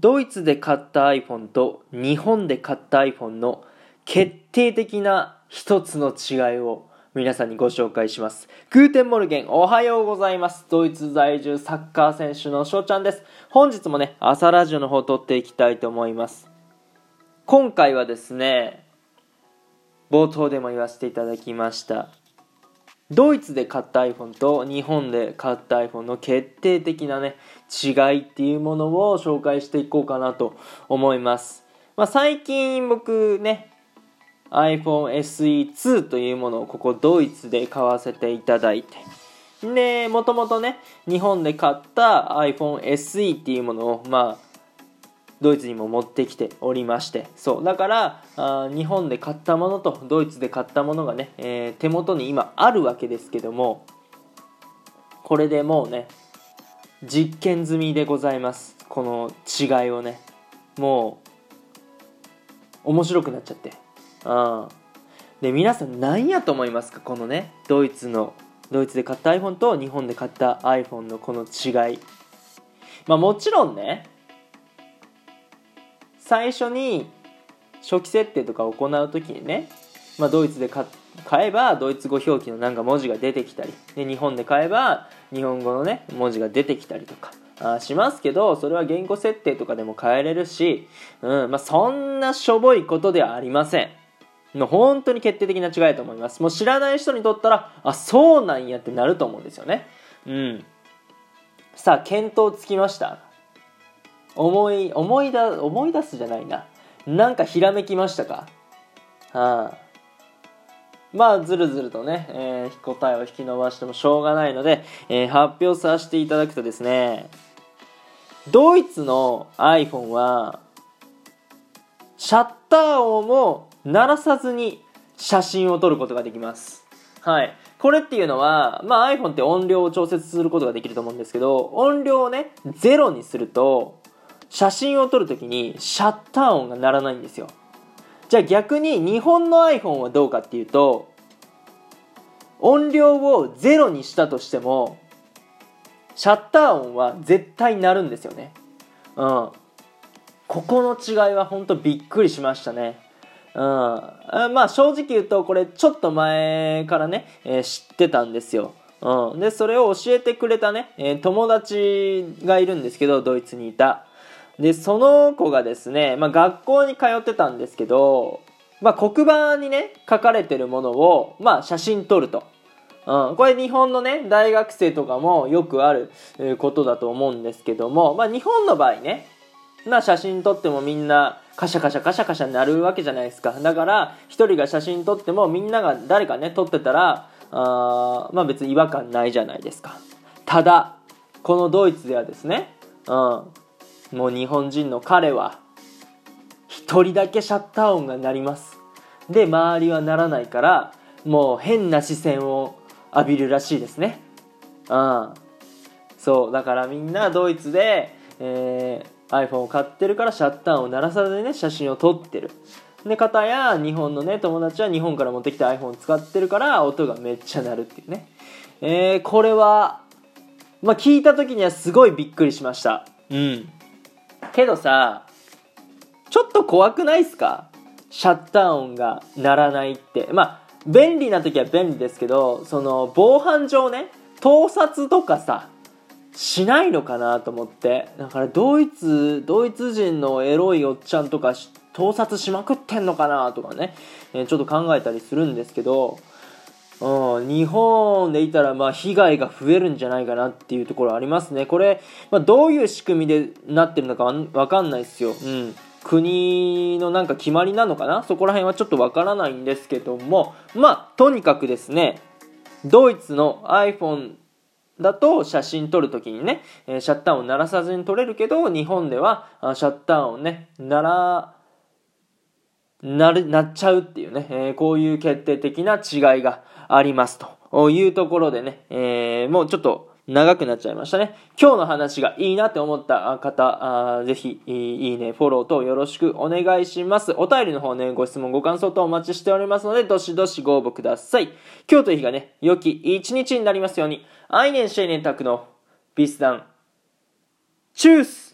ドイツで買った iPhone と日本で買った iPhone の決定的な一つの違いを皆さんにご紹介します。 Guten Morgen、おはようございます。ドイツ在住サッカー選手の翔ちゃんです。本日もね、朝ラジオの方撮っていきたいと思います。今回はですね、冒頭でも言わせていただきました。ドイツで買った iPhone と日本で買った iPhone の決定的なね、違いっていうものを紹介していこうかなと思います。まあ、最近僕ね、iPhone SE2 というものをここドイツで買わせていただいて、で、もともとね、日本で買った iPhone SE っていうものを、まあ、ドイツにも持ってきておりましてそうだからあ日本で買ったものとドイツで買ったものがね、えー、手元に今あるわけですけどもこれでもうね実験済みでございます。この違いをねもう面白くなっちゃって。うんで皆さん何やと思いますか？このねドイツのドイツで買った iPhone と日本で買った iPhone のこの違い。まあもちろんね最初に初期設定とか行う時にね、まあ、ドイツで買えばドイツ語表記のなんか文字が出てきたりで日本で買えば日本語のね文字が出てきたりとかあしますけどそれは言語設定とかでも変えれるし、うんまあ、そんなしょぼいことではありません。の本当に決定的な違いだと思います。もう知らない人にとったらあそうなんやってなると思うんですよね。うん。さあ検討つきました。思い思いだ思い出すじゃないな。なんかひらめきましたか？はあ。まあずるずるとね、えー、答えを引き伸ばしてもしょうがないので、えー、発表させていただくとですねドイツの iPhone はシャッター音も鳴らさずに写真を撮ることができます。はい。これっていうのは、まあ、iPhone って音量を調節することができると思うんですけど音量をねゼロにすると写真を撮るときにシャッター音が鳴らないんですよ。じゃあ逆に日本の iPhone はどうかっていうと音量をゼロにしたとしてもシャッター音は絶対鳴るんですよね。うん。ここの違いは本当びっくりしましたね。うん、まあ正直言うとこれちょっと前からね、えー、知ってたんですよ。うん、でそれを教えてくれたね、えー、友達がいるんですけどドイツにいた。で、その子がですね、まあ、学校に通ってたんですけど、まあ、黒板にね、書かれてるものを、まあ、写真撮ると。うん、これ日本のね、大学生とかもよくあることだと思うんですけども、まあ、日本の場合ね、まあ、写真撮ってもみんなカシャカシャカシャカシャになるわけじゃないですか。だから、一人が写真撮ってもみんなが誰かね、撮ってたら、あまあ別に違和感ないじゃないですか。ただ、このドイツではですね、うん、もう日本人の彼は一人だけシャッター音が鳴ります。で周りはならないからもう変な視線を浴びるらしいですね。うんそうだからみんなドイツで、えー、iPhone を買ってるからシャッター音を鳴らさずにね写真を撮ってる。で方や日本のね友達は日本から持ってきた iPhone 使ってるから音がめっちゃ鳴るっていうね。えー、これはまあ聞いた時にはすごいびっくりしました。うん。けどさちょっと怖くないっすか？シャッター音が鳴らないって。まあ便利な時は便利ですけどその防犯上ね盗撮とかさしないのかなと思って。だからドイツドイツ人のエロいおっちゃんとか盗撮しまくってんのかなとかね、えちょっと考えたりするんですけどうん、日本でいたらまあ被害が増えるんじゃないかなっていうところありますね。これ、まあ、どういう仕組みでなってるのかわかんないですよ。うん。国のなんか決まりなのかな？そこら辺はちょっとわからないんですけども、まあ、とにかくですね、ドイツの iPhone だと写真撮るときにね、シャッター音鳴らさずに撮れるけど、日本ではシャッター音ね、鳴ら、なる、なっちゃうっていうね、えー、こういう決定的な違いがありますというところでね、えー、もうちょっと長くなっちゃいましたね。今日の話がいいなって思った方、あぜひ、いいね、フォローとよろしくお願いします。お便りの方ね、ご質問、ご感想とお待ちしておりますので、どしどしご応募ください。今日という日がね、良き一日になりますように、アイネンシェイネンタクのビスダン、チュース